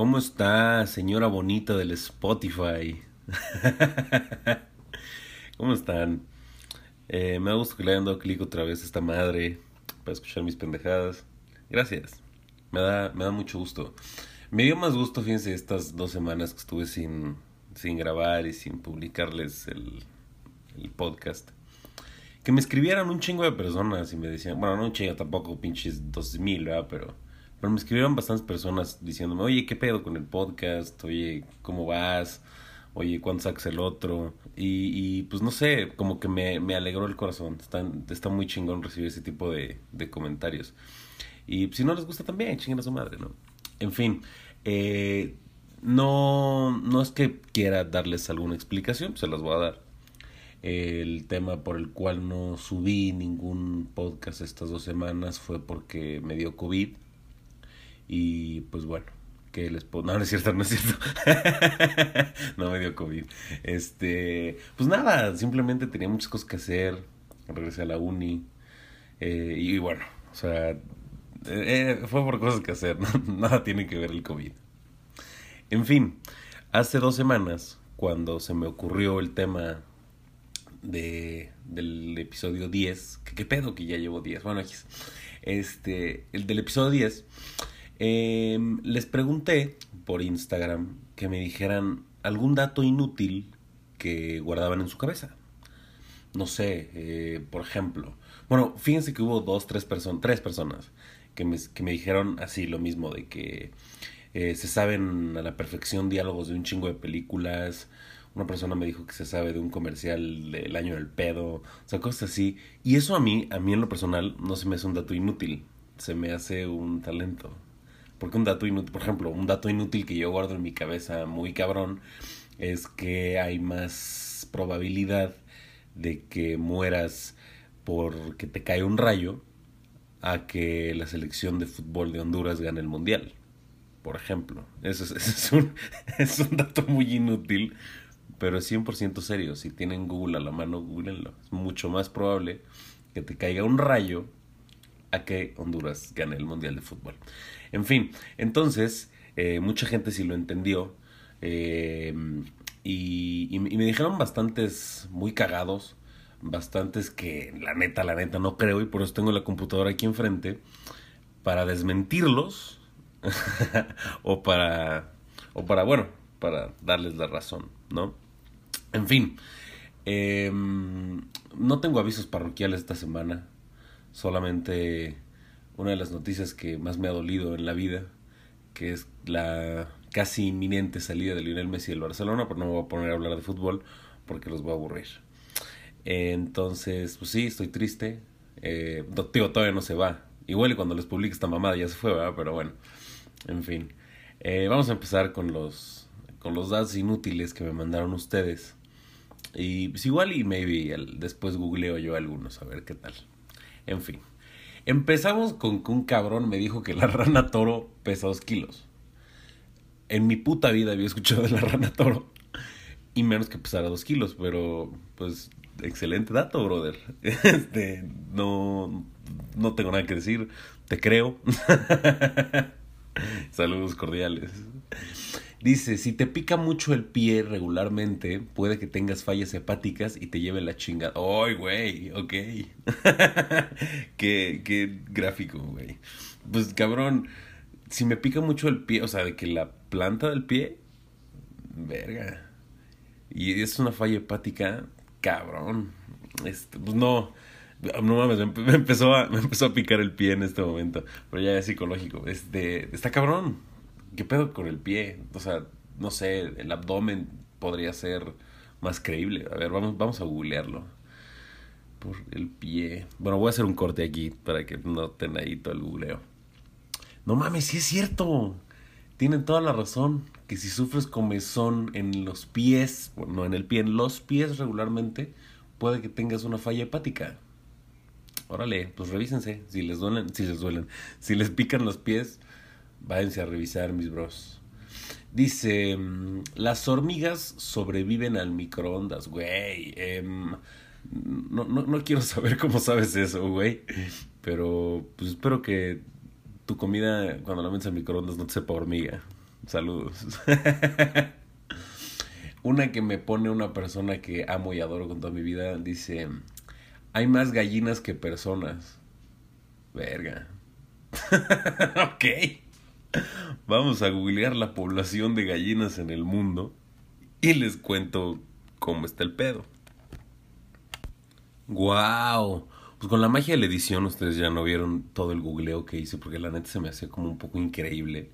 ¿Cómo está, señora bonita del Spotify? ¿Cómo están? Eh, me da gusto que le hayan dado clic otra vez a esta madre para escuchar mis pendejadas. Gracias. Me da, me da mucho gusto. Me dio más gusto, fíjense, estas dos semanas que estuve sin, sin grabar y sin publicarles el, el podcast. Que me escribieran un chingo de personas y me decían, bueno, no un chingo tampoco, pinches dos mil, ¿verdad? Pero, pero me escribieron bastantes personas diciéndome, oye, ¿qué pedo con el podcast? Oye, ¿cómo vas? Oye, ¿cuándo sacas el otro? Y, y pues no sé, como que me, me alegró el corazón. Está, está muy chingón recibir ese tipo de, de comentarios. Y si no les gusta también, chinguen a su madre, ¿no? En fin, eh, no, no es que quiera darles alguna explicación, se las voy a dar. El tema por el cual no subí ningún podcast estas dos semanas fue porque me dio COVID. Y pues bueno, que les puedo... No, no es cierto, no es cierto. no me dio COVID. Este, pues nada, simplemente tenía muchas cosas que hacer. Regresé a la uni. Eh, y bueno, o sea, eh, fue por cosas que hacer, nada tiene que ver el COVID. En fin, hace dos semanas, cuando se me ocurrió el tema de, del episodio 10, que qué pedo que ya llevo 10, bueno, este, el del episodio 10, eh, les pregunté por Instagram que me dijeran algún dato inútil que guardaban en su cabeza. No sé, eh, por ejemplo, bueno, fíjense que hubo dos, tres personas, tres personas que me, que me dijeron así lo mismo, de que eh, se saben a la perfección diálogos de un chingo de películas. Una persona me dijo que se sabe de un comercial del año del pedo, o sea, cosas así. Y eso a mí, a mí en lo personal, no se me hace un dato inútil, se me hace un talento. Porque un dato inútil, por ejemplo, un dato inútil que yo guardo en mi cabeza muy cabrón es que hay más probabilidad de que mueras porque te cae un rayo a que la selección de fútbol de Honduras gane el mundial. Por ejemplo, eso es, un, es un dato muy inútil, pero es 100% serio. Si tienen Google a la mano, googleenlo. Es mucho más probable que te caiga un rayo a que Honduras gane el mundial de fútbol. En fin, entonces, eh, mucha gente sí lo entendió. Eh, y, me dijeron bastantes muy cagados bastantes que la neta, la neta no creo y por eso tengo la computadora aquí enfrente para desmentirlos o para o para bueno, para darles la razón, ¿no? En fin, eh, no tengo avisos parroquiales esta semana, solamente una de las noticias que más me ha dolido en la vida, que es la casi inminente salida de Lionel Messi del Barcelona, pero no me voy a poner a hablar de fútbol porque los voy a aburrir. Entonces, pues sí, estoy triste. Eh, tío, todavía no se va. Igual y cuando les publique esta mamada ya se fue, ¿verdad? Pero bueno, en fin. Eh, vamos a empezar con los, con los datos inútiles que me mandaron ustedes. Y pues igual y maybe después googleo yo algunos a ver qué tal. En fin. Empezamos con que un cabrón me dijo que la rana toro pesa dos kilos. En mi puta vida había escuchado de la rana toro. Y menos que pesara dos kilos, pero pues excelente dato, brother. Este, no, no tengo nada que decir. Te creo. Saludos cordiales. Dice, si te pica mucho el pie regularmente, puede que tengas fallas hepáticas y te lleve la chingada. ¡Ay, güey! Ok. qué, qué gráfico, güey. Pues cabrón, si me pica mucho el pie, o sea, de que la planta del pie, verga. Y es una falla hepática, cabrón. Este, pues no, no mames, me empezó, a, me empezó a picar el pie en este momento. Pero ya es psicológico. Este, está cabrón. ¿Qué pedo con el pie? O sea, no sé, el abdomen podría ser más creíble. A ver, vamos, vamos a googlearlo. Por el pie. Bueno, voy a hacer un corte aquí para que no tenga ahí todo el googleo. No mames, sí es cierto. Tienen toda la razón. Que si sufres comezón en los pies, bueno, no en el pie, en los pies regularmente, puede que tengas una falla hepática. Órale, pues revísense. Si les duelen, si les duelen, si les pican los pies, váyanse a revisar, mis bros. Dice, las hormigas sobreviven al microondas, güey. Eh, no, no, no quiero saber cómo sabes eso, güey. Pero pues espero que tu comida cuando la metes al microondas no te sepa hormiga. Saludos. una que me pone una persona que amo y adoro con toda mi vida dice, hay más gallinas que personas. Verga. ok. Vamos a googlear la población de gallinas en el mundo y les cuento cómo está el pedo. ¡Wow! Pues con la magia de la edición ustedes ya no vieron todo el googleo que hice porque la neta se me hacía como un poco increíble.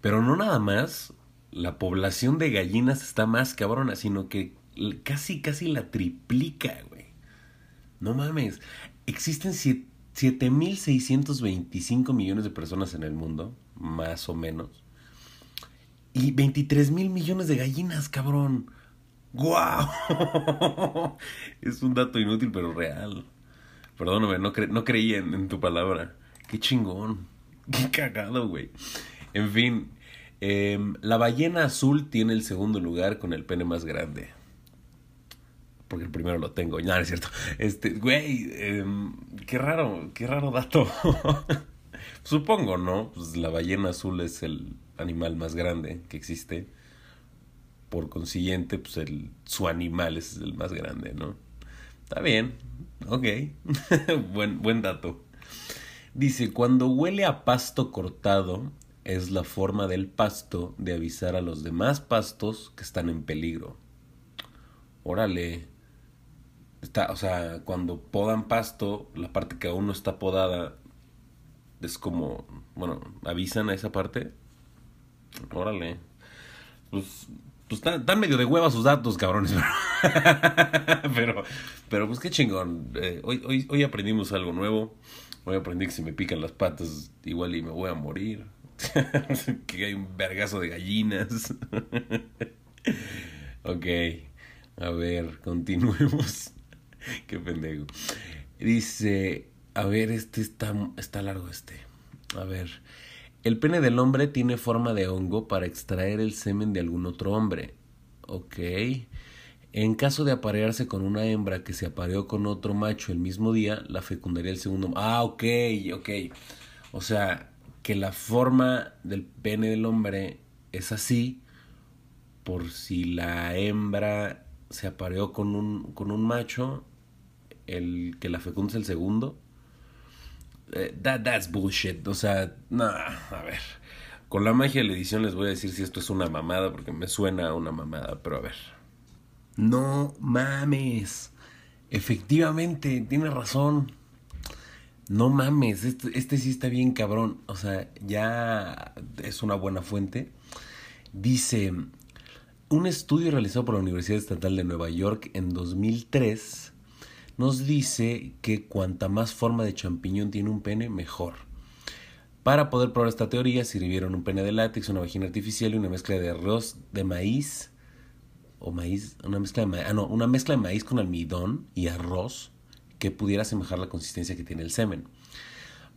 Pero no nada más, la población de gallinas está más cabrona, sino que casi, casi la triplica, güey. No mames. Existen 7.625 millones de personas en el mundo, más o menos. Y 23 mil millones de gallinas, cabrón. ¡Guau! es un dato inútil, pero real. Perdóname, no, no creí en, tu palabra. Qué chingón. Qué cagado, güey. En fin, em, la ballena azul tiene el segundo lugar con el pene más grande. Porque el primero lo tengo. No es cierto. Este, güey, em, qué raro, qué raro dato. Supongo, ¿no? Pues la ballena azul es el animal más grande que existe. Por consiguiente, pues el, su animal es el más grande, ¿no? Está bien, ok. buen, buen dato. Dice, cuando huele a pasto cortado, es la forma del pasto de avisar a los demás pastos que están en peligro. Órale. Está, o sea, cuando podan pasto, la parte que aún no está podada es como, bueno, avisan a esa parte. Órale. Pues, pues están, medio de hueva sus datos, cabrones. Pero, pero, pues qué chingón. Eh, hoy, hoy, hoy aprendimos algo nuevo. Hoy aprendí que si me pican las patas, igual y me voy a morir. que hay un vergazo de gallinas. ok. A ver, continuemos. qué pendejo. Dice, a ver, este está, está largo este. A ver. El pene del hombre tiene forma de hongo para extraer el semen de algún otro hombre. Ok. En caso de aparearse con una hembra que se apareó con otro macho el mismo día, la fecundaría el segundo. Ah, ok, ok. O sea, que la forma del pene del hombre es así por si la hembra se apareó con un, con un macho, el que la fecunda es el segundo. Eh, that, that's bullshit. O sea, no, a ver. Con la magia de la edición les voy a decir si esto es una mamada, porque me suena a una mamada, pero a ver. No mames. Efectivamente, tiene razón. No mames, este, este sí está bien cabrón. O sea, ya es una buena fuente. Dice, un estudio realizado por la Universidad Estatal de Nueva York en 2003 nos dice que cuanta más forma de champiñón tiene un pene, mejor. Para poder probar esta teoría, sirvieron un pene de látex, una vagina artificial y una mezcla de arroz de maíz o maíz, una mezcla de maíz, ah, no, una mezcla de maíz con almidón y arroz que pudiera asemejar la consistencia que tiene el semen.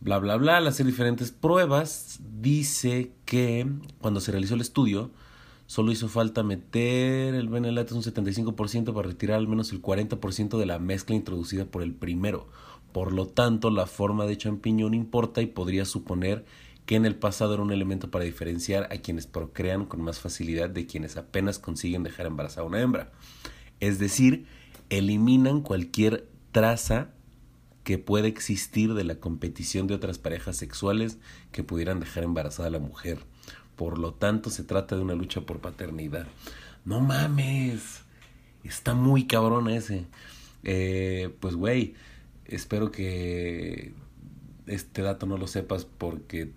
Bla, bla, bla, al hacer diferentes pruebas, dice que cuando se realizó el estudio, Solo hizo falta meter el Benelete un 75% para retirar al menos el 40% de la mezcla introducida por el primero. Por lo tanto, la forma de champiñón importa y podría suponer que en el pasado era un elemento para diferenciar a quienes procrean con más facilidad de quienes apenas consiguen dejar embarazada a una hembra. Es decir, eliminan cualquier traza que pueda existir de la competición de otras parejas sexuales que pudieran dejar embarazada a la mujer. Por lo tanto, se trata de una lucha por paternidad. No mames. Está muy cabrón ese. Eh, pues, güey, espero que este dato no lo sepas porque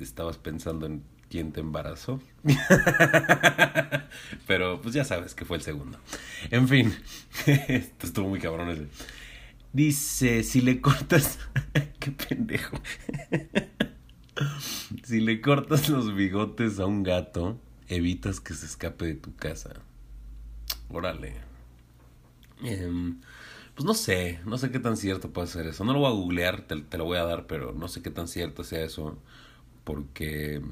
estabas pensando en quién te embarazó. Pero pues ya sabes que fue el segundo. En fin, esto estuvo muy cabrón ese. Dice, si le cortas... Qué pendejo. Si le cortas los bigotes a un gato, evitas que se escape de tu casa. Órale. Em, pues no sé, no sé qué tan cierto puede ser eso. No lo voy a googlear, te, lo voy a dar, pero no sé qué tan cierto sea eso. Porque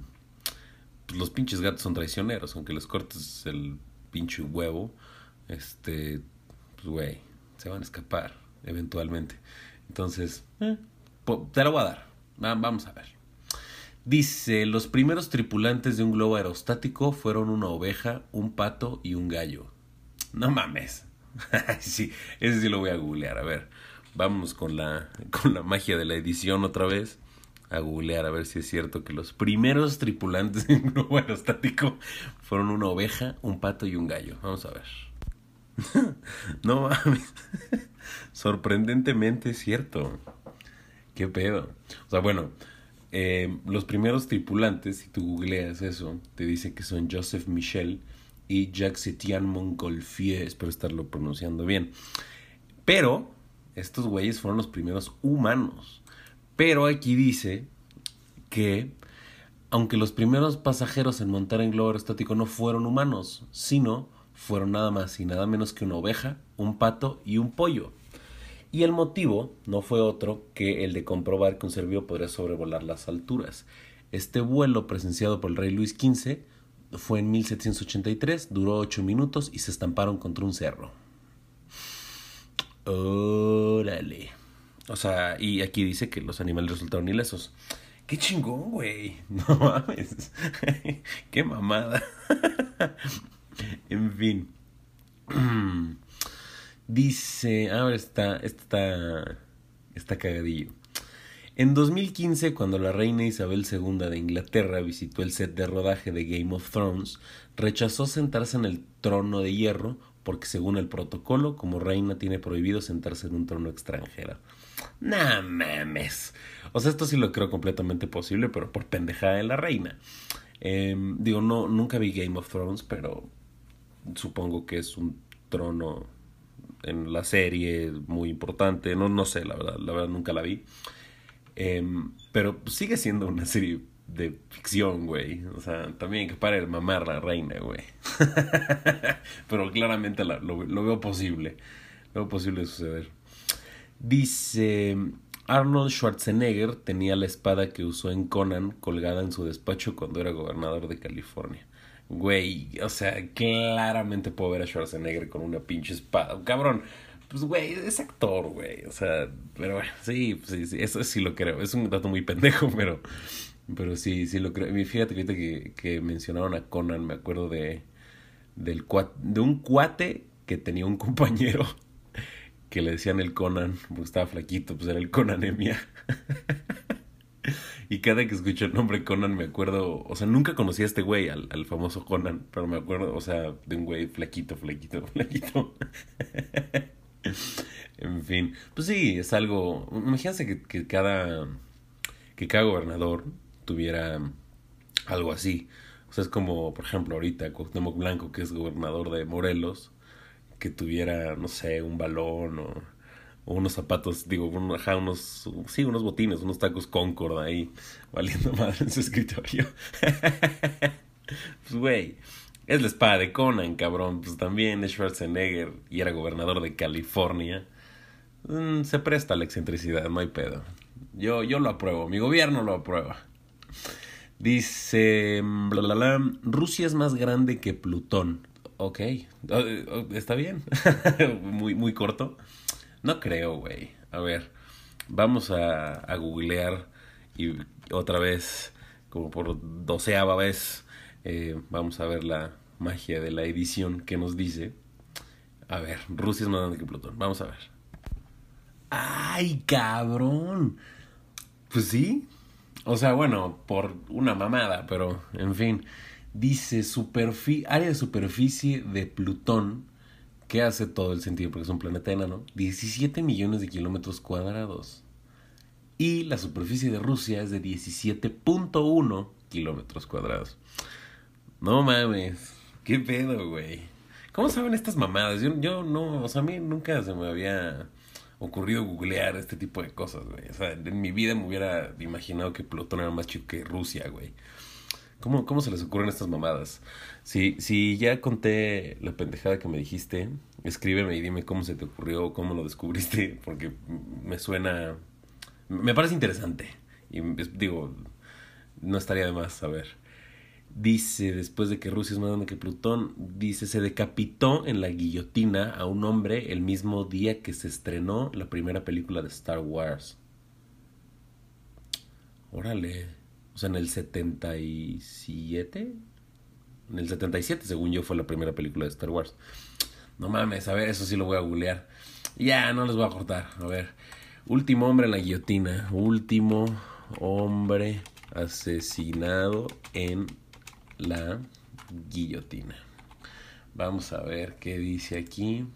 pues, los pinches gatos son traicioneros. Aunque les cortes el pinche huevo, este, pues güey, se van a escapar eventualmente. Entonces, eh, te lo voy a dar. Vamos a ver. Dice, los primeros tripulantes de un globo aerostático fueron una oveja, un pato y un gallo. No mames. sí, ese sí lo voy a googlear. A ver, vamos con la, con la magia de la edición otra vez. A googlear a ver si es cierto que los primeros tripulantes de un globo aerostático fueron una oveja, un pato y un gallo. Vamos a ver. no mames. Sorprendentemente es cierto. ¿Qué pedo? O sea, bueno, eh, los primeros tripulantes, si tú googleas eso, te dice que son Joseph Michel y Jacques Etienne Montgolfier, espero estarlo pronunciando bien. Pero estos güeyes fueron los primeros humanos. Pero aquí dice que aunque los primeros pasajeros en montar en globo aerostático no fueron humanos, sino fueron nada más y nada menos que una oveja, un pato y un pollo. Y el motivo no fue otro que el de comprobar que un ser vivo podría sobrevolar las alturas. Este vuelo presenciado por el rey Luis XV fue en 1783, duró 8 minutos y se estamparon contra un cerro. Órale. O sea, y aquí dice que los animales resultaron ilesos. Qué chingón, güey. No mames. Qué mamada. en fin. Dice, ahora está, está, está cagadillo. En 2015, cuando la reina Isabel II de Inglaterra visitó el set de rodaje de Game of Thrones, rechazó sentarse en el trono de hierro porque según el protocolo, como reina tiene prohibido sentarse en un trono extranjero. Nah mames. O sea, esto sí lo creo completamente posible, pero por pendejada de la reina. Em, digo, no, nunca vi Game of Thrones, pero supongo que es un trono en la serie, muy importante. No, no sé, la verdad, la verdad nunca la vi. Em, pero sigue siendo una serie de ficción, güey. O sea, también que para el mamar la reina, güey. pero claramente lo, lo, veo posible. Lo veo posible suceder. Dice. Arnold Schwarzenegger tenía la espada que usó en Conan colgada en su despacho cuando era gobernador de California. Güey, o sea, claramente puedo ver a Schwarzenegger con una pinche espada. Cabrón, pues güey, es actor, güey. O sea, pero bueno, sí, sí, sí, eso sí lo creo. Es un dato muy pendejo, pero, pero sí, sí lo creo. Fíjate que que mencionaron a Conan, me acuerdo de, del de un cuate que tenía un compañero que le decían el Conan, porque estaba flaquito, pues era el Conanemia. Y cada que escucho el nombre Conan me acuerdo, o sea, nunca conocí a este güey, al, al famoso Conan, pero me acuerdo, o sea, de un güey flaquito, flaquito, flaquito. en fin, pues sí, es algo, imagínense que, que cada, que cada gobernador tuviera algo así. O sea, es como, por ejemplo, ahorita Cuauhtémoc Blanco, que es gobernador de Morelos, que tuviera, no sé, un balón o unos zapatos, digo, unos, sí, unos botines, unos tacos Concord ahí, valiendo madre en su escritorio. pues, güey, es la espada de Conan, cabrón. Pues también es Schwarzenegger y era gobernador de California. Mm, se presta la excentricidad, no hay pedo. Yo, yo lo apruebo, mi gobierno lo aprueba. Dice, bla, bla, bla, Rusia es más grande que Plutón. Ok, oh, oh, está bien. muy, muy corto. No creo, güey. A ver, vamos a, a googlear y otra vez, como por doceava vez, eh, vamos a ver la magia de la edición que nos dice. A ver, Rusia es más grande que Plutón. Vamos a ver. ¡Ay, cabrón! Pues sí. O sea, bueno, por una mamada, pero en fin. Dice área de superficie de Plutón ¿Qué hace todo el sentido porque es un planeta enano, 17 millones de kilómetros cuadrados. Y la superficie de Rusia es de 17.1 kilómetros cuadrados. No mames, qué pedo, güey. ¿Cómo saben estas mamadas? Yo, yo no, o sea, a mí nunca se me había ocurrido googlear este tipo de cosas, güey. O sea, en mi vida me hubiera imaginado que Plutón era más chico que Rusia, güey. ¿Cómo, ¿Cómo se les ocurren estas mamadas? Si, si ya conté la pendejada que me dijiste, escríbeme y dime cómo se te ocurrió, cómo lo descubriste, porque me suena... Me parece interesante. Y digo, no estaría de más saber. Dice, después de que Rusia es más grande que Plutón, dice, se decapitó en la guillotina a un hombre el mismo día que se estrenó la primera película de Star Wars. Órale. O sea, en el 77. En el 77, según yo, fue la primera película de Star Wars. No mames, a ver, eso sí lo voy a googlear. Ya, no les voy a cortar. A ver. Último hombre en la guillotina. Último hombre asesinado en la guillotina. Vamos a ver qué dice aquí.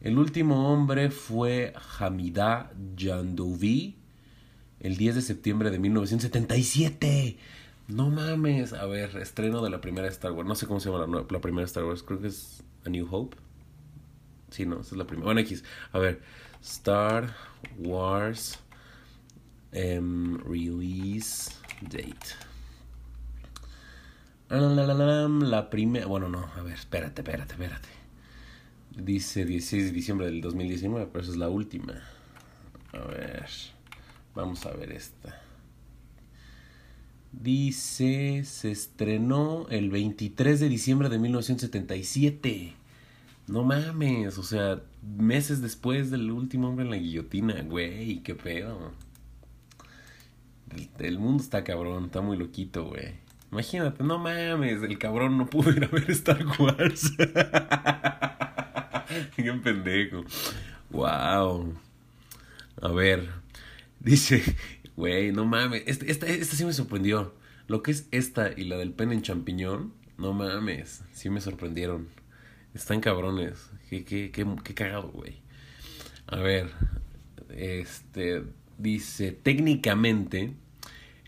El último hombre fue Hamida Jandovi el 10 de septiembre de 1977. No mames. A ver, estreno de la primera Star Wars. No sé cómo se llama la, la primera Star Wars. Creo que es A New Hope. Sí, no, esa es la primera. Bueno, X. A ver, Star Wars um, Release Date. La primera. Bueno, no, a ver, espérate, espérate, espérate. Dice 16 de diciembre del 2019, pero esa es la última. A ver, vamos a ver esta. Dice, se estrenó el 23 de diciembre de 1977. No mames, o sea, meses después del último hombre en la guillotina, güey, qué pedo. El, mundo está cabrón, está muy loquito, güey. Imagínate, no mames, el cabrón no pudo ir a ver Star Wars. qué pendejo. Wow. A ver, dice, güey, no mames, esta, esta, esta sí me sorprendió. Lo que es esta y la del pen en champiñón, no mames, sí me sorprendieron. Están cabrones. Qué, qué, qué, qué cagado, güey. A ver, este dice, técnicamente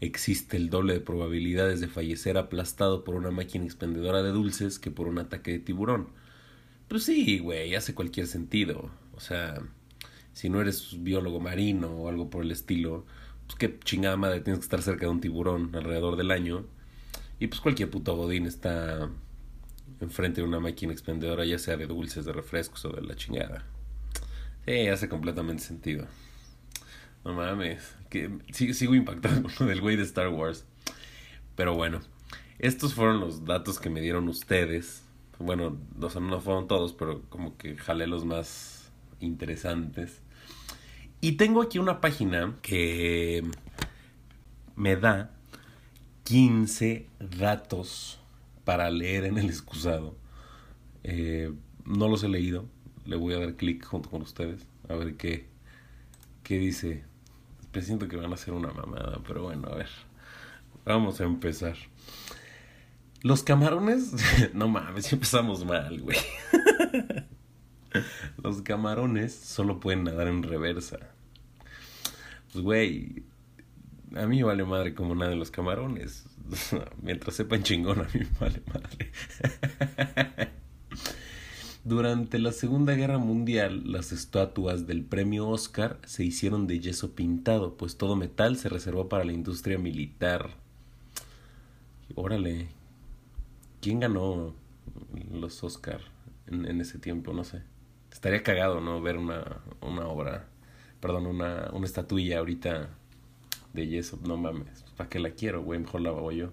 existe el doble de probabilidades de fallecer aplastado por una máquina expendedora de dulces que por un ataque de tiburón. Pues sí, güey, hace cualquier sentido. O sea, si no eres biólogo marino o algo por el estilo, pues qué chingada madre tienes que estar cerca de un tiburón alrededor del año. Y pues cualquier puto godín está enfrente de una máquina expendedora, ya sea de dulces, de refrescos o de la chingada. Sí, hace completamente sentido. No mames, que sigo, impactado con lo del güey de Star Wars. Pero bueno, estos fueron los datos que me dieron ustedes. Bueno, no fueron todos, pero como que jalé los más interesantes. Y tengo aquí una página que me da 15 datos para leer en el excusado. Eh, no los he leído. Le voy a dar clic junto con ustedes a ver qué, qué dice. siento que van a hacer una mamada, pero bueno, a ver. Vamos a empezar. Los camarones, no mames, empezamos mal, güey. Los camarones solo pueden nadar en reversa. Pues, güey, a mí vale madre como nada de los camarones. Mientras sepan chingón, a mí vale madre. Durante la Segunda Guerra Mundial, las estatuas del premio Oscar se hicieron de yeso pintado, pues todo metal se reservó para la industria militar. Órale, ¿quién ganó los Oscar en, ese tiempo? No sé. Estaría cagado, ¿no? Ver una, una obra, perdón, una, una estatuilla ahorita de yeso. No mames, ¿para qué la quiero, güey? Mejor la hago yo.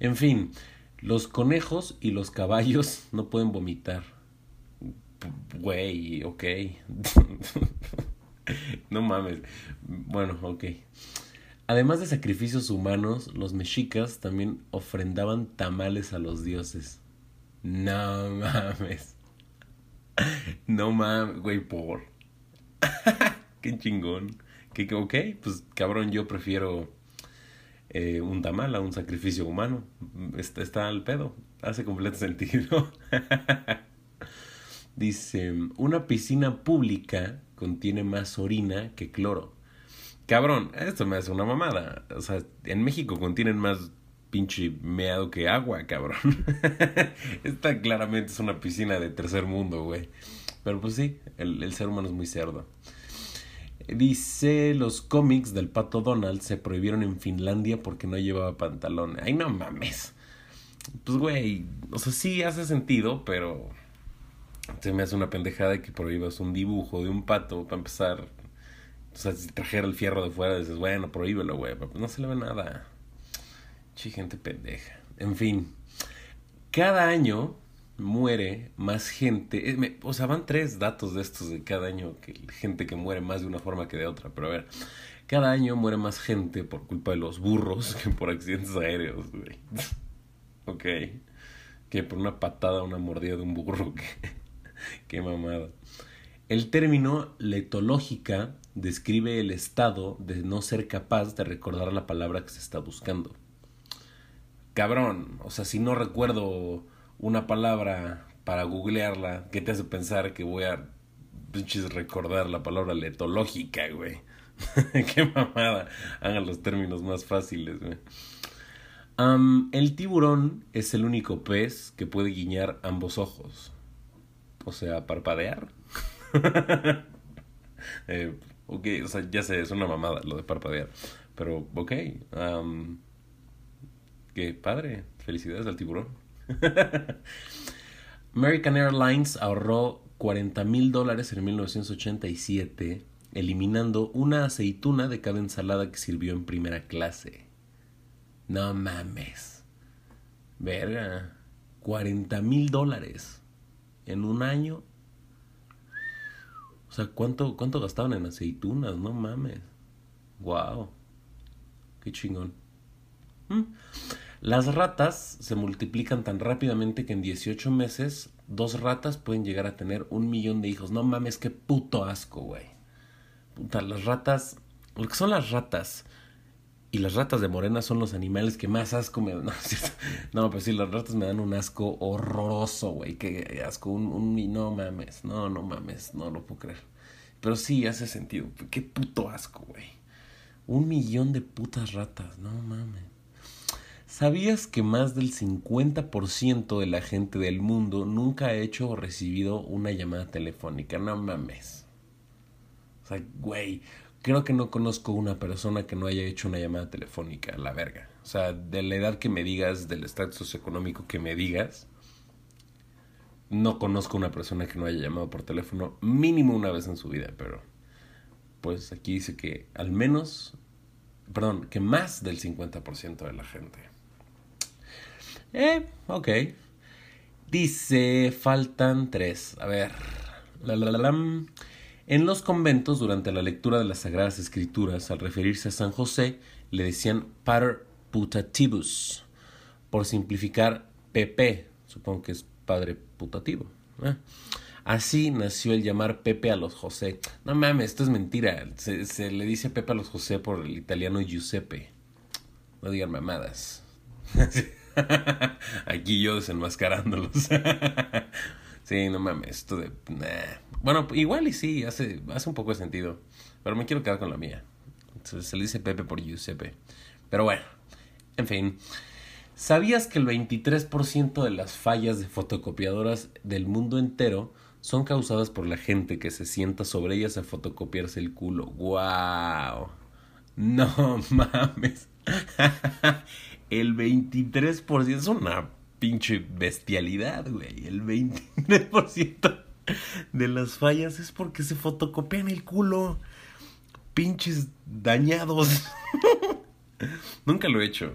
En fin, los conejos y los caballos no pueden vomitar. Güey, ok. no mames. Bueno, ok. Además de sacrificios humanos, los mexicas también ofrendaban tamales a los dioses. No mames. No mames, güey, por. Qué chingón que, ok, pues cabrón, yo prefiero eh, un tamal a un sacrificio humano. Está, está al pedo, hace completo sentido. Dice, una piscina pública contiene más orina que cloro. Cabrón, esto me hace una mamada. O sea, en México contienen más pinche meado que agua, cabrón. Esta claramente es una piscina de tercer mundo, güey. Pero pues sí, el, el ser humano es muy cerdo. Dice, los cómics del pato Donald se prohibieron en Finlandia porque no llevaba pantalones. Ay, no mames. Pues, güey, o sea, sí hace sentido, pero se me hace una pendejada que prohíbas un dibujo de un pato para empezar. O sea, si trajera el fierro de fuera, dices, bueno, prohíbelo, güey. No se le ve nada. Chi, gente pendeja. En fin. Cada año muere más gente. Eh, o sea, van tres datos de estos de cada año, que gente que muere más de una forma que de otra. Pero a ver, cada año muere más gente por culpa de los burros que por accidentes aéreos, güey. ok. Que por una patada, una mordida de un burro. Qué mamada. El término letológica describe el estado de no ser capaz de recordar la palabra que se está buscando. Cabrón, o sea, si no recuerdo una palabra para googlearla, ¿qué te hace pensar que voy a recordar la palabra letológica, güey? Qué mamada. Hagan los términos más fáciles, güey. el tiburón es el único pez que puede guiñar ambos ojos. O sea, parpadear. eh, ok, o sea, ya sé, es una mamada lo de parpadear. Pero, ok. qué padre. Felicidades al tiburón. American Airlines ahorró 40 mil dólares en 1987 eliminando una aceituna de cada ensalada que sirvió en primera clase. No mames. Verga. 40 mil dólares en un año o sea, ¿cuánto, cuánto gastaban en aceitunas? No mames. Wow. Qué chingón. ¿Mm? Las ratas se multiplican tan rápidamente que en 18 meses dos ratas pueden llegar a tener un millón de hijos. No mames, qué puto asco, güey. Puta, las ratas, lo que son las ratas y las ratas de morena son los animales que más asco me dan. No, pues sí, las ratas me dan un asco horroroso, güey. Qué asco, un, un... No mames, no, no mames, no lo puedo creer. Pero sí, hace sentido. Qué puto asco, güey. Un millón de putas ratas, no mames. ¿Sabías que más del 50% de la gente del mundo nunca ha hecho o recibido una llamada telefónica? No mames. O sea, güey, creo que no conozco una persona que no haya hecho una llamada telefónica, la verga. O sea, de la edad que me digas, del estatus socioeconómico que me digas, no conozco una persona que no haya llamado por teléfono mínimo una vez en su vida, pero pues aquí dice que al menos, perdón, que más del 50% de la gente. Eh, ok. Dice, faltan tres. A ver. La, la, la, en los conventos, durante la lectura de las Sagradas Escrituras, al referirse a San José, le decían Pater Putativus, por simplificar Pepe, supongo que es padre putativo. Así nació el llamar Pepe a los José. No mames, esto es mentira. Se, se, le dice Pepe a los José por el italiano Giuseppe. No digan mamadas. Aquí yo desenmascarándolos. Sí, no mames, esto de... Bueno, igual y sí, hace, hace un poco de sentido. Pero me quiero quedar con la mía. se le dice Pepe por Giuseppe. Pero bueno, en fin. ¿Sabías que el 23% de las fallas de fotocopiadoras del mundo entero son causadas por la gente que se sienta sobre ellas a fotocopiarse el culo? ¡Wow! No mames. El 23% es una pinche bestialidad, güey. El 23% de las fallas es porque se fotocopian el culo. Pinches dañados. Nunca lo he hecho.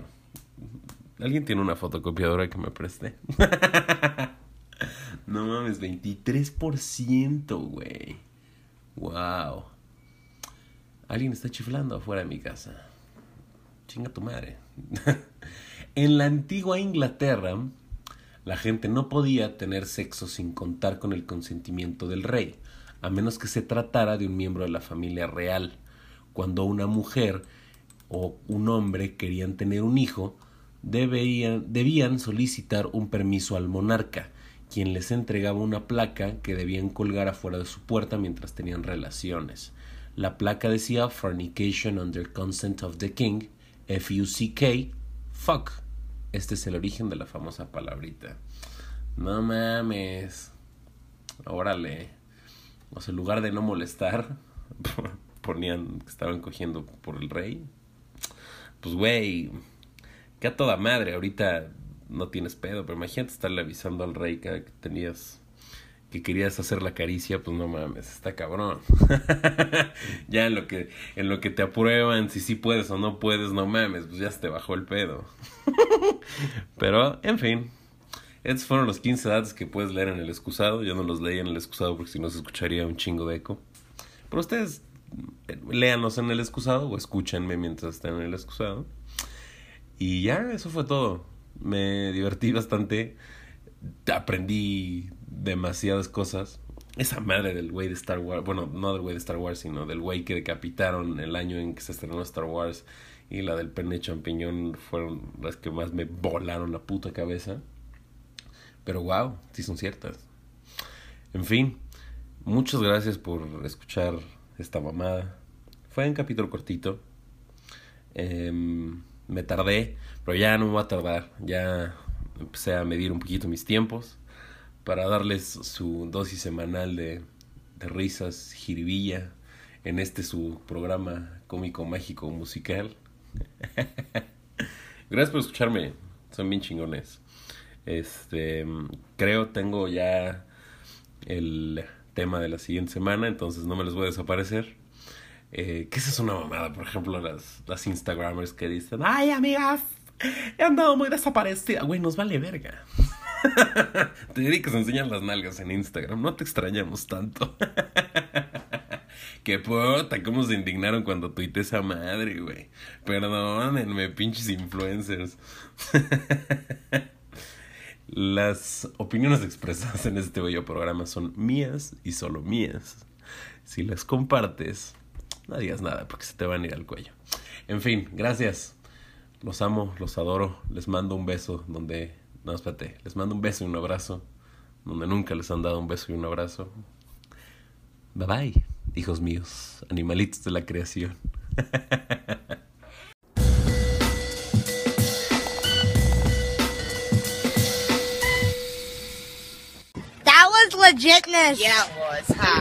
¿Alguien tiene una fotocopiadora que me preste? no mames, 23%, güey. Wow. Alguien está chiflando afuera de mi casa. Chinga tu madre. en la antigua Inglaterra, la gente no podía tener sexo sin contar con el consentimiento del rey, a menos que se tratara de un miembro de la familia real. Cuando una mujer o un hombre querían tener un hijo, debían, solicitar un permiso al monarca, quien les entregaba una placa que debían colgar afuera de su puerta mientras tenían relaciones. La placa decía Fornication under consent of the king, F-U-C-K, fuck. Este es el origen de la famosa palabrita. No mames. Órale. O sea, en lugar de no molestar, ponían que estaban cogiendo por el rey. Pues, güey, que a toda madre. Ahorita no tienes pedo, pero imagínate estarle avisando al rey que tenías que querías hacer la caricia, pues no mames, está cabrón. ya en lo que en lo que te aprueban si sí puedes o no puedes, no mames, pues ya se te bajó el pedo. Pero, en fin, Estos fueron los 15 datos que puedes leer en el excusado. Yo no los leí en el excusado porque si no se escucharía un chingo de eco. Pero ustedes eh, léanos en el excusado o escúchenme mientras estén en el excusado. Y ya, eso fue todo. Me divertí bastante. Aprendí demasiadas cosas. Esa madre del güey de Star Wars. Bueno, no del güey de Star Wars, sino del güey que decapitaron el año en que se estrenó Star Wars. Y la del pene champiñón fueron las que más me volaron la puta cabeza. Pero wow, sí son ciertas. En fin, muchas gracias por escuchar esta mamada. Fue un capítulo cortito. Em, me tardé, pero ya no me voy a tardar. Ya empecé a medir un poquito mis tiempos para darles su dosis semanal de, risas, jiribilla, en este su programa cómico, mágico, musical. Gracias por escucharme, son bien chingones. Este, creo tengo ya el tema de la siguiente semana, entonces no me les voy a desaparecer. Eh, que esa es una mamada, por ejemplo, las, las Instagramers que dicen, ay amigas, he andado muy desaparecida. Güey, nos vale verga. te dedicas a enseñar las nalgas en Instagram, no te extrañamos tanto. Qué puta, cómo se indignaron cuando tuite esa madre, güey. Perdónenme, pinches influencers. Las opiniones expresadas en este bello programa son mías y solo mías. Si las compartes, no digas nada porque se te van a ir al cuello. En fin, gracias. Los amo, los adoro. Les mando un beso donde... No, espérate. Les mando un beso y un abrazo. Donde nunca les han dado un beso y un abrazo. Bye bye, hijos míos, animalitos de la creación. That was legitness. Yeah, it was. Hi.